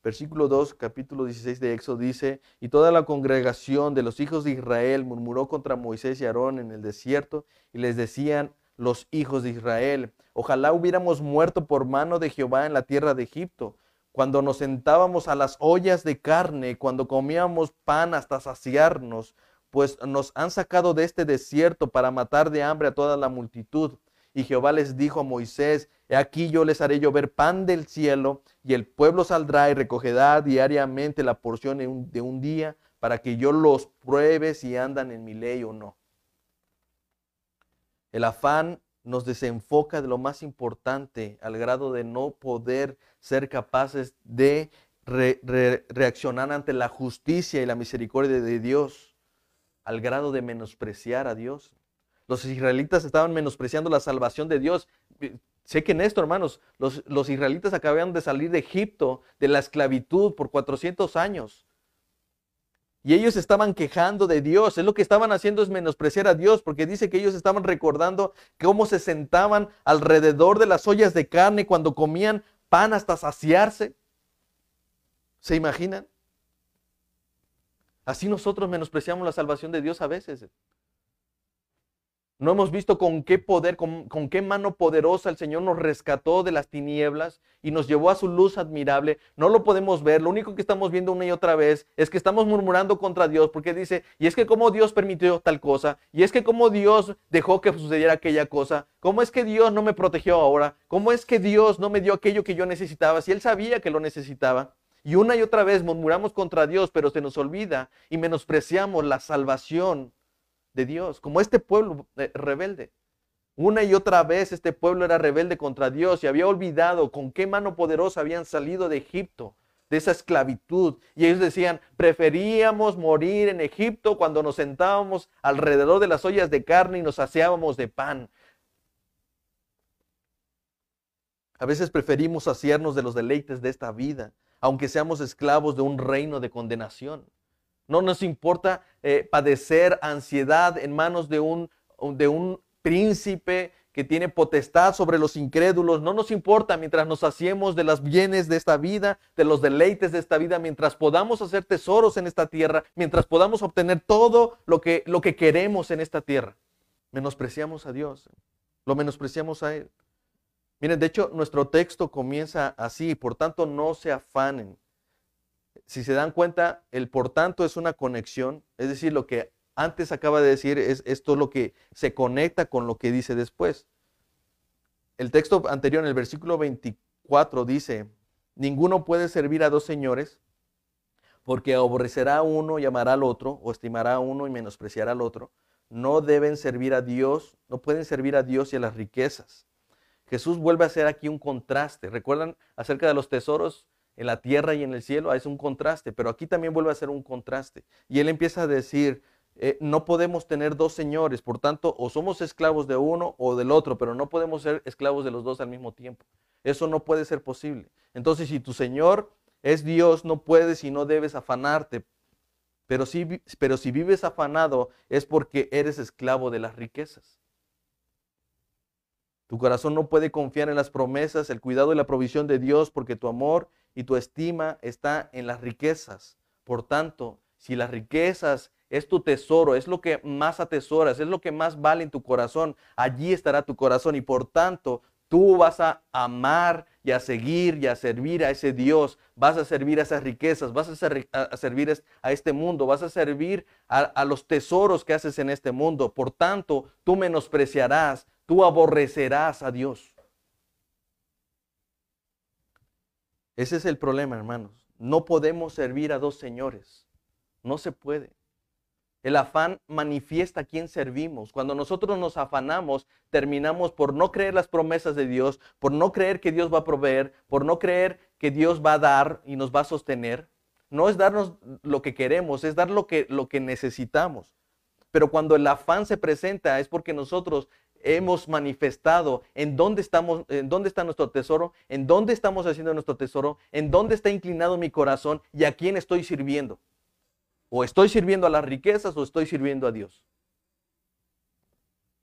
versículo 2, capítulo 16 de Éxodo dice, y toda la congregación de los hijos de Israel murmuró contra Moisés y Aarón en el desierto y les decían los hijos de Israel, ojalá hubiéramos muerto por mano de Jehová en la tierra de Egipto cuando nos sentábamos a las ollas de carne, cuando comíamos pan hasta saciarnos, pues nos han sacado de este desierto para matar de hambre a toda la multitud. Y Jehová les dijo a Moisés, he aquí yo les haré llover pan del cielo, y el pueblo saldrá y recogerá diariamente la porción de un, de un día, para que yo los pruebe si andan en mi ley o no. El afán nos desenfoca de lo más importante al grado de no poder ser capaces de reaccionar ante la justicia y la misericordia de Dios, al grado de menospreciar a Dios. Los israelitas estaban menospreciando la salvación de Dios. Sé que en esto, hermanos, los, los israelitas acababan de salir de Egipto, de la esclavitud por 400 años. Y ellos estaban quejando de Dios. Es lo que estaban haciendo es menospreciar a Dios, porque dice que ellos estaban recordando cómo se sentaban alrededor de las ollas de carne cuando comían pan hasta saciarse. ¿Se imaginan? Así nosotros menospreciamos la salvación de Dios a veces. No hemos visto con qué poder, con, qué mano poderosa el Señor nos rescató de las tinieblas y nos llevó a su luz admirable. No lo podemos ver. Lo único que estamos viendo una y otra vez es que estamos murmurando contra Dios porque dice, y es que como Dios permitió tal cosa, y es que como Dios dejó que sucediera aquella cosa, cómo es que Dios no me protegió ahora, cómo es que Dios no me dio aquello que yo necesitaba, si Él sabía que lo necesitaba. Y una y otra vez murmuramos contra Dios, pero se nos olvida y menospreciamos la salvación de Dios, como este pueblo eh, rebelde. Una y otra vez este pueblo era rebelde contra Dios y había olvidado con qué mano poderosa habían salido de Egipto, de esa esclavitud. Y ellos decían, preferíamos morir en Egipto cuando nos sentábamos alrededor de las ollas de carne y nos saciábamos de pan. A veces preferimos saciarnos de los deleites de esta vida, aunque seamos esclavos de un reino de condenación. No nos importa eh, padecer ansiedad en manos de un, de un príncipe que tiene potestad sobre los incrédulos. No nos importa mientras nos hacemos de los bienes de esta vida, de los deleites de esta vida, mientras podamos hacer tesoros en esta tierra, mientras podamos obtener todo lo que, lo que queremos en esta tierra. Menospreciamos a Dios, lo menospreciamos a Él. Miren, de hecho, nuestro texto comienza así, por tanto, no se afanen si se dan cuenta, el por tanto es una conexión, es decir, lo que antes acaba de decir es esto lo que se conecta con lo que dice después. El texto anterior, en el versículo 24, dice, ninguno puede servir a dos señores, porque aborrecerá a uno y amará al otro, o estimará a uno y menospreciará al otro. No deben servir a Dios, no pueden servir a Dios y a las riquezas. Jesús vuelve a hacer aquí un contraste. ¿Recuerdan acerca de los tesoros en la tierra y en el cielo, es un contraste, pero aquí también vuelve a ser un contraste. Y él empieza a decir, eh, no podemos tener dos señores, por tanto, o somos esclavos de uno o del otro, pero no podemos ser esclavos de los dos al mismo tiempo. Eso no puede ser posible. Entonces, si tu Señor es Dios, no puedes y no debes afanarte. Pero si, pero si vives afanado es porque eres esclavo de las riquezas. Tu corazón no puede confiar en las promesas, el cuidado y la provisión de Dios porque tu amor y tu estima está en las riquezas. Por tanto, si las riquezas es tu tesoro, es lo que más atesoras, es lo que más vale en tu corazón, allí estará tu corazón y por tanto tú vas a amar y a seguir y a servir a ese Dios, vas a servir a esas riquezas, vas a, servir a este mundo, vas a servir a, a los tesoros que haces en este mundo. Por tanto, tú menospreciarás, tú aborrecerás a Dios. Ese es el problema, hermanos. No podemos servir a dos señores. No se puede. El afán manifiesta a quién servimos. Cuando nosotros nos afanamos, terminamos por no creer las promesas de Dios, por no creer que Dios va a proveer, por no creer que Dios va a dar y nos va a sostener. No es darnos lo que queremos, es dar lo que, lo que necesitamos. Pero cuando el afán se presenta es porque nosotros hemos manifestado en dónde estamos, en dónde está nuestro tesoro, en dónde estamos haciendo nuestro tesoro, en dónde está inclinado mi corazón y a quién estoy sirviendo. O estoy sirviendo a las riquezas o estoy sirviendo a Dios.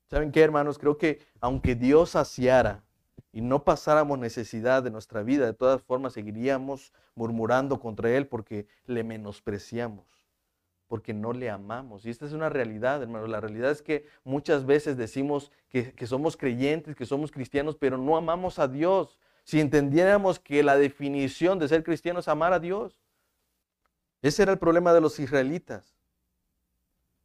¿Saben qué, hermanos? Creo que aunque Dios saciara y no pasáramos necesidad de nuestra vida, de todas formas seguiríamos murmurando contra Él porque le menospreciamos, porque no le amamos. Y esta es una realidad, hermanos. La realidad es que muchas veces decimos que, que somos creyentes, que somos cristianos, pero no amamos a Dios. Si entendiéramos que la definición de ser cristiano es amar a Dios. Ese era el problema de los israelitas.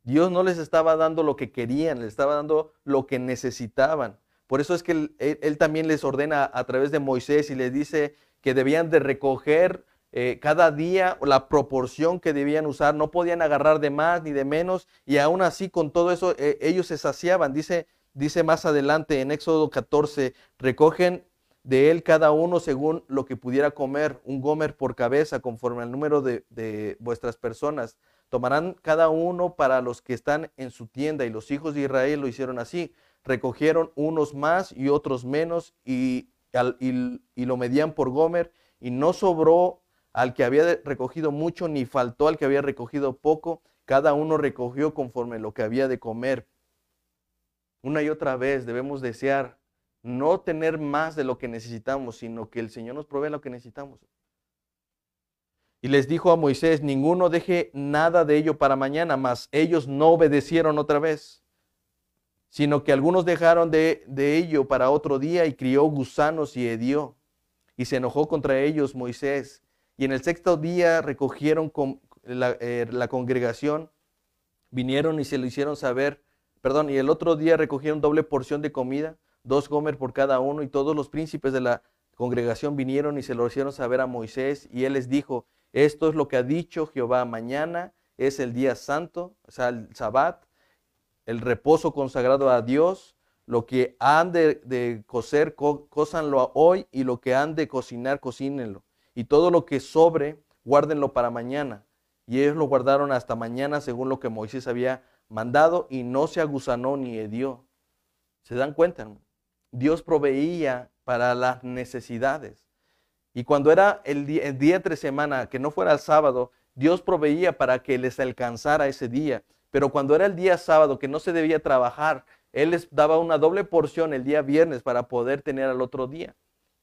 Dios no les estaba dando lo que querían, les estaba dando lo que necesitaban. Por eso es que él, también les ordena a través de Moisés y les dice que debían de recoger eh, cada día la proporción que debían usar, no podían agarrar de más ni de menos, y aún así con todo eso eh, ellos se saciaban. Dice, dice más adelante en Éxodo 14, recogen de él cada uno según lo que pudiera comer, un gomer por cabeza, conforme al número de, vuestras personas. Tomarán cada uno para los que están en su tienda, y los hijos de Israel lo hicieron así. Recogieron unos más y otros menos, y, y lo medían por gomer, y no sobró al que había recogido mucho, ni faltó al que había recogido poco. Cada uno recogió conforme lo que había de comer. Una y otra vez debemos desear no tener más de lo que necesitamos, sino que el Señor nos provee lo que necesitamos. Y les dijo a Moisés, ninguno deje nada de ello para mañana, mas ellos no obedecieron otra vez, sino que algunos dejaron de, ello para otro día y crió gusanos y hedió. Y se enojó contra ellos Moisés. Y en el sexto día recogieron con la, eh, la congregación, vinieron y se lo hicieron saber, perdón, y el otro día recogieron doble porción de comida dos gomer por cada uno, y todos los príncipes de la congregación vinieron y se lo hicieron saber a Moisés, y él les dijo, esto es lo que ha dicho Jehová, mañana es el día santo, o sea, el sabbat, el reposo consagrado a Dios, lo que han de, coser, cósanlo hoy, y lo que han de cocinar, cocínenlo. Y todo lo que sobre, guárdenlo para mañana. Y ellos lo guardaron hasta mañana según lo que Moisés había mandado, y no se aguzanó ni hedió. ¿Se dan cuenta? Dios proveía para las necesidades. Y cuando era el día, el día entre semana, que no fuera el sábado, Dios proveía para que les alcanzara ese día. Pero cuando era el día sábado, que no se debía trabajar, Él les daba una doble porción el día viernes para poder tener al otro día.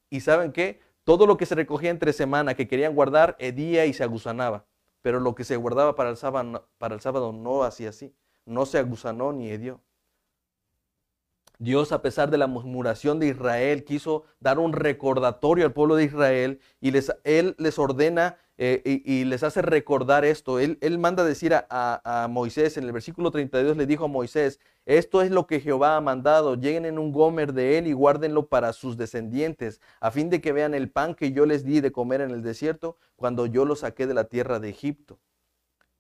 Y saben qué? Todo lo que se recogía entre semana que querían guardar, hedía y se agusanaba. Pero lo que se guardaba para el sábado, para el sábado no hacía así. No se aguzanó ni hedió. Dios, a pesar de la murmuración de Israel, quiso dar un recordatorio al pueblo de Israel y les, Él les ordena eh, y, les hace recordar esto. Él, manda decir a, a, Moisés, en el versículo 32 le dijo a Moisés, esto es lo que Jehová ha mandado, lleguen en un gomer de él y guárdenlo para sus descendientes, a fin de que vean el pan que yo les di de comer en el desierto cuando yo los saqué de la tierra de Egipto.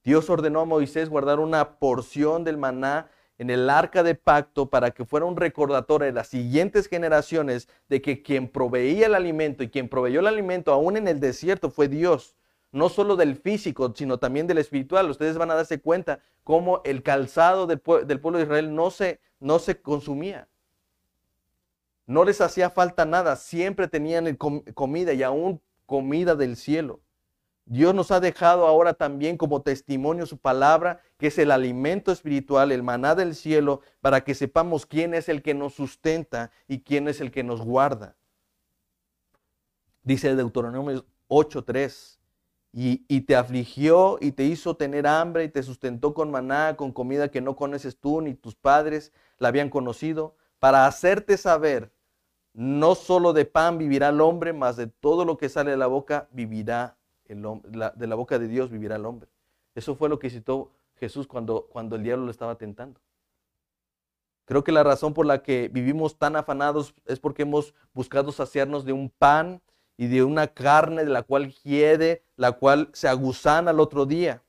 Dios ordenó a Moisés guardar una porción del maná en el arca de pacto para que fuera un recordatorio de las siguientes generaciones de que quien proveía el alimento y quien proveyó el alimento aún en el desierto fue Dios. No solo del físico, sino también del espiritual. Ustedes van a darse cuenta cómo el calzado del, pueblo de Israel no se, no se consumía. No les hacía falta nada, siempre tenían comida y aún comida del cielo. Dios nos ha dejado ahora también como testimonio su palabra, que es el alimento espiritual, el maná del cielo, para que sepamos quién es el que nos sustenta y quién es el que nos guarda. Dice Deuteronomio 8:3, y, te afligió y te hizo tener hambre y te sustentó con maná, con comida que no conoces tú ni tus padres la habían conocido, para hacerte saber, no solo de pan vivirá el hombre, mas de todo lo que sale de la boca vivirá de la boca de Dios vivirá el hombre. Eso fue lo que citó Jesús cuando, cuando el diablo lo estaba tentando. Creo que la razón por la que vivimos tan afanados es porque hemos buscado saciarnos de un pan y de una carne de la cual hiede, la cual se aguzana al otro día.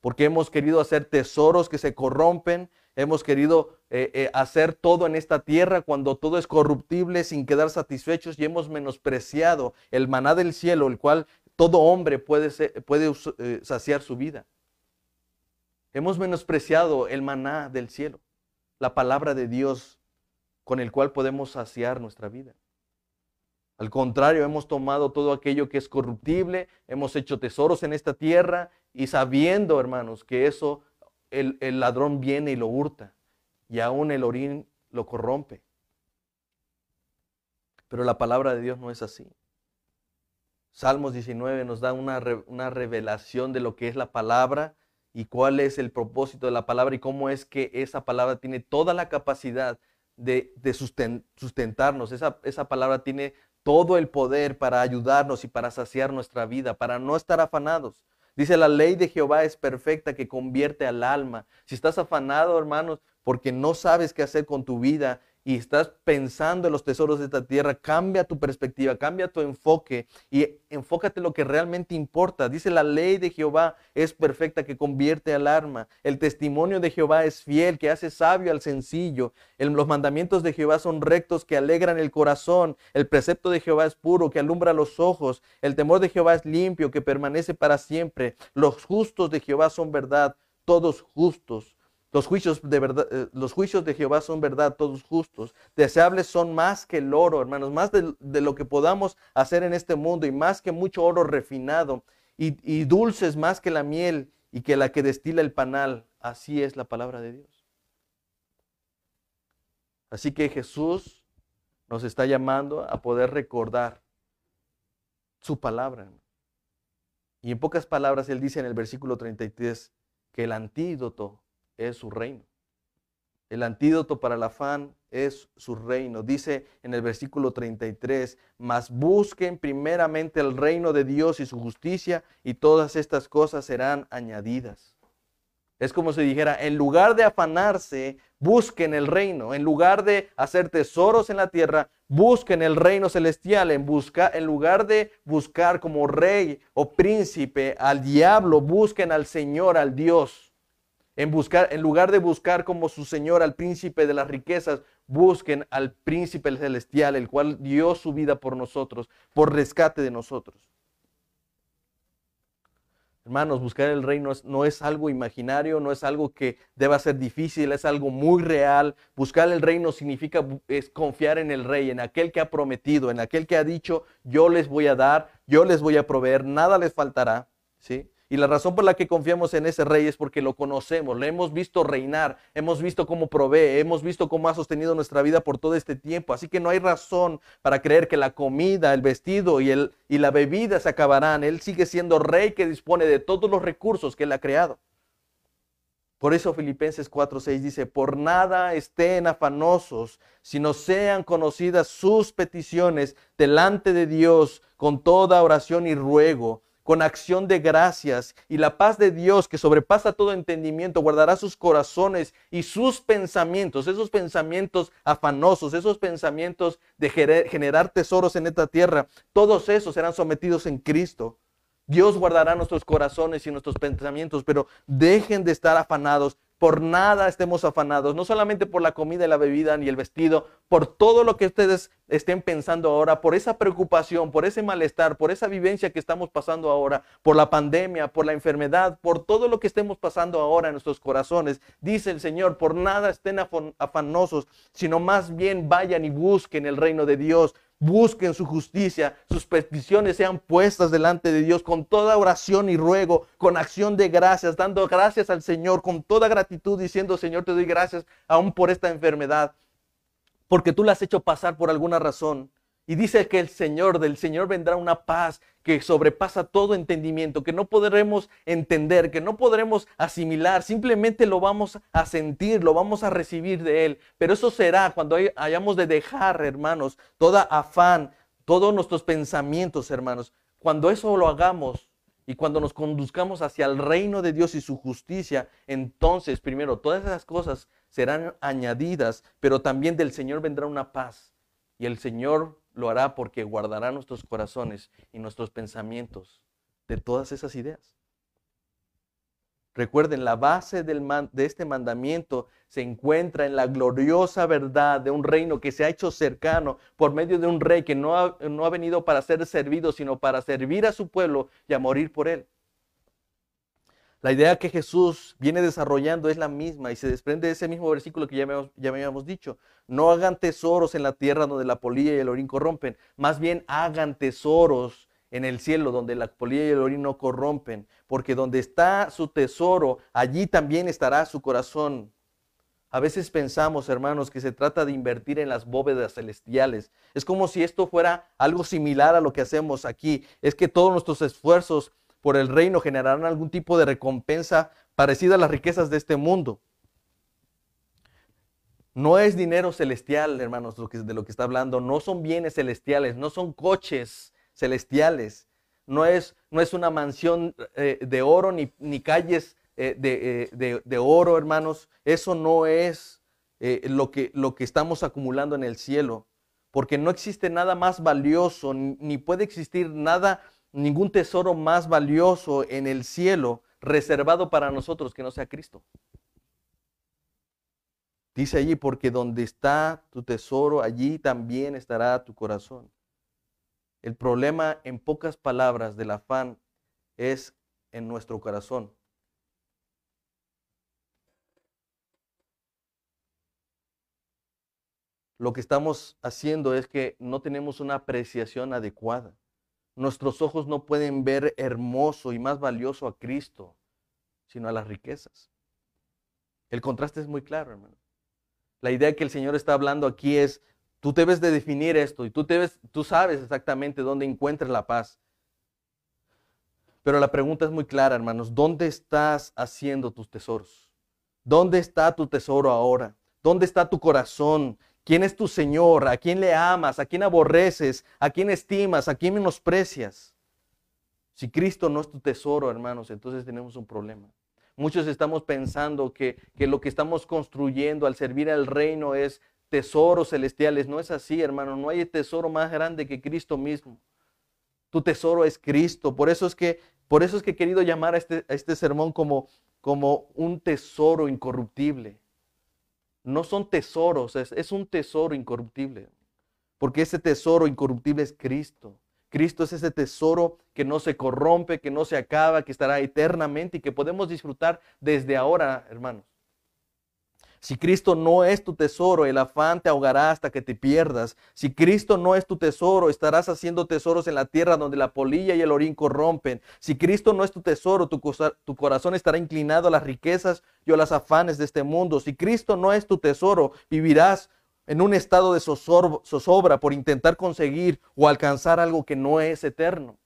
Porque hemos querido hacer tesoros que se corrompen, hemos querido eh, eh, hacer todo en esta tierra cuando todo es corruptible sin quedar satisfechos y hemos menospreciado el maná del cielo, el cual todo hombre puede, eh, saciar su vida. Hemos menospreciado el maná del cielo, la palabra de Dios con el cual podemos saciar nuestra vida. Al contrario, hemos tomado todo aquello que es corruptible, hemos hecho tesoros en esta tierra y sabiendo, hermanos, que eso el, el ladrón viene y lo hurta y aún el orín lo corrompe. Pero la palabra de Dios no es así. Salmos 19 nos da una, una, revelación de lo que es la palabra y cuál es el propósito de la palabra y cómo es que esa palabra tiene toda la capacidad de, de sustentarnos. Esa, esa palabra tiene todo el poder para ayudarnos y para saciar nuestra vida, para no estar afanados. Dice, la ley de Jehová es perfecta que convierte al alma. Si estás afanado, hermanos, porque no sabes qué hacer con tu vida y estás pensando en los tesoros de esta tierra, cambia tu perspectiva, cambia tu enfoque y enfócate en lo que realmente importa. Dice la ley de Jehová es perfecta que convierte al alma. El testimonio de Jehová es fiel, que hace sabio al sencillo. los mandamientos de Jehová son rectos, que alegran el corazón. El precepto de Jehová es puro, que alumbra los ojos. El temor de Jehová es limpio, que permanece para siempre. Los justos de Jehová son verdad, todos justos. Los juicios de verdad, eh, los juicios de Jehová son verdad, todos justos. Deseables son más que el oro, hermanos, más de, lo que podamos hacer en este mundo y más que mucho oro refinado y, y dulces más que la miel y que la que destila el panal. Así es la palabra de Dios. Así que Jesús nos está llamando a poder recordar su palabra. Y en pocas palabras, Él dice en el versículo 33 que el antídoto es su reino. El antídoto para el afán es su reino. Dice en el versículo 33, mas busquen primeramente el reino de Dios y su justicia y todas estas cosas serán añadidas. Es como si dijera, en lugar de afanarse, busquen el reino. En lugar de hacer tesoros en la tierra, busquen el reino celestial. En, busca, en lugar de buscar como rey o príncipe al diablo, busquen al Señor, al Dios. En, lugar de buscar como su Señor al príncipe de las riquezas, busquen al príncipe celestial, el cual dio su vida por nosotros, por rescate de nosotros. Hermanos, buscar el reino no es algo imaginario, no es algo que deba ser difícil, es algo muy real. Buscar el reino significa es confiar en el rey, en aquel que ha prometido, en aquel que ha dicho, yo les voy a dar, yo les voy a proveer, nada les faltará. ¿sí? Y la razón por la que confiamos en ese rey es porque lo conocemos, lo hemos visto reinar, hemos visto cómo provee, hemos visto cómo ha sostenido nuestra vida por todo este tiempo. Así que no hay razón para creer que la comida, el vestido y, el, y la bebida se acabarán. Él sigue siendo rey que dispone de todos los recursos que él ha creado. Por eso Filipenses 4:6 dice, por nada estén afanosos, sino sean conocidas sus peticiones delante de Dios con toda oración y ruego con acción de gracias y la paz de Dios que sobrepasa todo entendimiento guardará sus corazones y sus pensamientos, esos pensamientos afanosos, esos pensamientos de generar tesoros en esta tierra, todos esos serán sometidos en Cristo. Dios guardará nuestros corazones y nuestros pensamientos, pero dejen de estar afanados por nada estemos afanados, no solamente por la comida y la bebida ni el vestido, por todo lo que ustedes estén pensando ahora, por esa preocupación, por ese malestar, por esa vivencia que estamos pasando ahora, por la pandemia, por la enfermedad, por todo lo que estemos pasando ahora en nuestros corazones. Dice el Señor, por nada estén afanosos, sino más bien vayan y busquen el reino de Dios, busquen su justicia, sus peticiones sean puestas delante de Dios con toda oración y ruego, con acción de gracias, dando gracias al Señor, con toda gratitud, diciendo, Señor, te doy gracias aún por esta enfermedad, porque tú la has hecho pasar por alguna razón. Y dice que el Señor, del Señor vendrá una paz que sobrepasa todo entendimiento, que no podremos entender, que no podremos asimilar, simplemente lo vamos a sentir, lo vamos a recibir de Él. Pero eso será cuando hayamos de dejar, hermanos, toda afán, todos nuestros pensamientos, hermanos. Cuando eso lo hagamos y cuando nos conduzcamos hacia el reino de Dios y su justicia, entonces, primero, todas esas cosas serán añadidas, pero también del Señor vendrá una paz. Y el Señor lo hará porque guardará nuestros corazones y nuestros pensamientos de todas esas ideas. Recuerden, la base de este mandamiento se encuentra en la gloriosa verdad de un reino que se ha hecho cercano por medio de un rey que no no ha venido para ser servido, sino para servir a su pueblo y a morir por él. La idea que Jesús viene desarrollando es la misma y se desprende de ese mismo versículo que ya, me, ya habíamos dicho. No hagan tesoros en la tierra donde la polilla y el orín corrompen, más bien hagan tesoros en el cielo donde la polilla y el orín no corrompen, porque donde está su tesoro, allí también estará su corazón. A veces pensamos, hermanos, que se trata de invertir en las bóvedas celestiales. Es como si esto fuera algo similar a lo que hacemos aquí. Es que todos nuestros esfuerzos por el reino generarán algún tipo de recompensa parecida a las riquezas de este mundo. No es dinero celestial, hermanos, de lo que está hablando. No son bienes celestiales, no son coches celestiales. No es, no es una mansión eh, de oro ni, ni calles eh, eh, de, oro, hermanos. Eso no es lo, que, lo que estamos acumulando en el cielo. Porque no existe nada más valioso, ni puede existir nada ningún tesoro más valioso en el cielo reservado para nosotros que no sea Cristo. Dice allí, porque donde está tu tesoro, allí también estará tu corazón. El problema, en pocas palabras, del afán es en nuestro corazón. Lo que estamos haciendo es que no tenemos una apreciación adecuada. Nuestros ojos no pueden ver hermoso y más valioso a Cristo, sino a las riquezas. El contraste es muy claro, hermano. La idea que el Señor está hablando aquí es, tú debes de definir esto y tú, debes, tú sabes exactamente dónde encuentres la paz. Pero la pregunta es muy clara, hermanos. ¿Dónde estás haciendo tus tesoros? ¿Dónde está tu tesoro ahora? ¿Dónde está tu corazón? ¿Quién es tu Señor? ¿A quién le amas? ¿A quién aborreces? ¿A quién estimas? ¿A quién menosprecias? Si Cristo no es tu tesoro, hermanos, entonces tenemos un problema. Muchos estamos pensando que, que lo que estamos construyendo al servir al reino es tesoros celestiales. No es así, hermano. No hay tesoro más grande que Cristo mismo. Tu tesoro es Cristo. Por eso es que, por eso es que he querido llamar a este, a este sermón como, como un tesoro incorruptible no son tesoros, es, un tesoro incorruptible. Porque ese tesoro incorruptible es Cristo. Cristo es ese tesoro que no se corrompe, que no se acaba, que estará eternamente y que podemos disfrutar desde ahora, hermanos. Si Cristo no es tu tesoro, el afán te ahogará hasta que te pierdas. Si Cristo no es tu tesoro, estarás haciendo tesoros en la tierra donde la polilla y el orín corrompen. Si Cristo no es tu tesoro, tu, corazón estará inclinado a las riquezas y a los afanes de este mundo. Si Cristo no es tu tesoro, vivirás en un estado de zozobra por intentar conseguir o alcanzar algo que no es eterno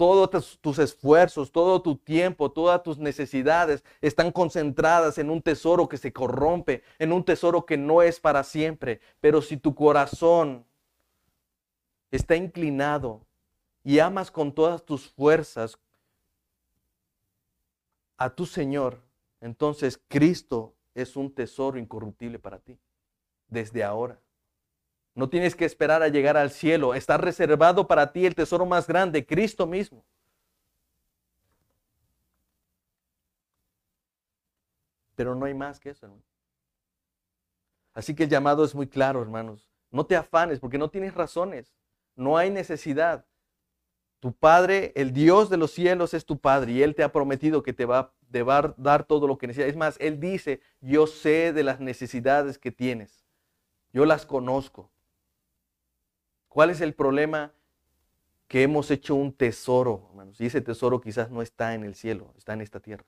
todos tus esfuerzos, todo tu tiempo, todas tus necesidades están concentradas en un tesoro que se corrompe, en un tesoro que no es para siempre. Pero si tu corazón está inclinado y amas con todas tus fuerzas a tu Señor, entonces Cristo es un tesoro incorruptible para ti, desde ahora. No tienes que esperar a llegar al cielo. Está reservado para ti el tesoro más grande, Cristo mismo. Pero no hay más que eso, hermano. Así que el llamado es muy claro, hermanos. No te afanes porque no tienes razones. No hay necesidad. Tu Padre, el Dios de los cielos, es tu Padre y Él te ha prometido que te va, a dar todo lo que necesitas. Es más, Él dice, yo sé de las necesidades que tienes. Yo las conozco. ¿Cuál es el problema? Que hemos hecho un tesoro, hermanos. Y ese tesoro quizás no está en el cielo, está en esta tierra.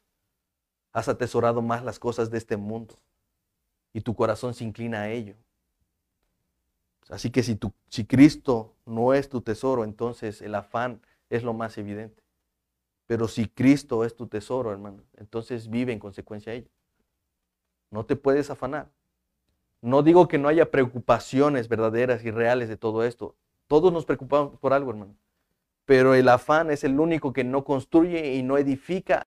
Has atesorado más las cosas de este mundo y tu corazón se inclina a ello. Así que si, Cristo no es tu tesoro, entonces el afán es lo más evidente. Pero si Cristo es tu tesoro, hermano, entonces vive en consecuencia a ello. No te puedes afanar. No digo que no haya preocupaciones verdaderas y reales de todo esto. Todos nos preocupamos por algo, hermano. Pero el afán es el único que no construye y no edifica.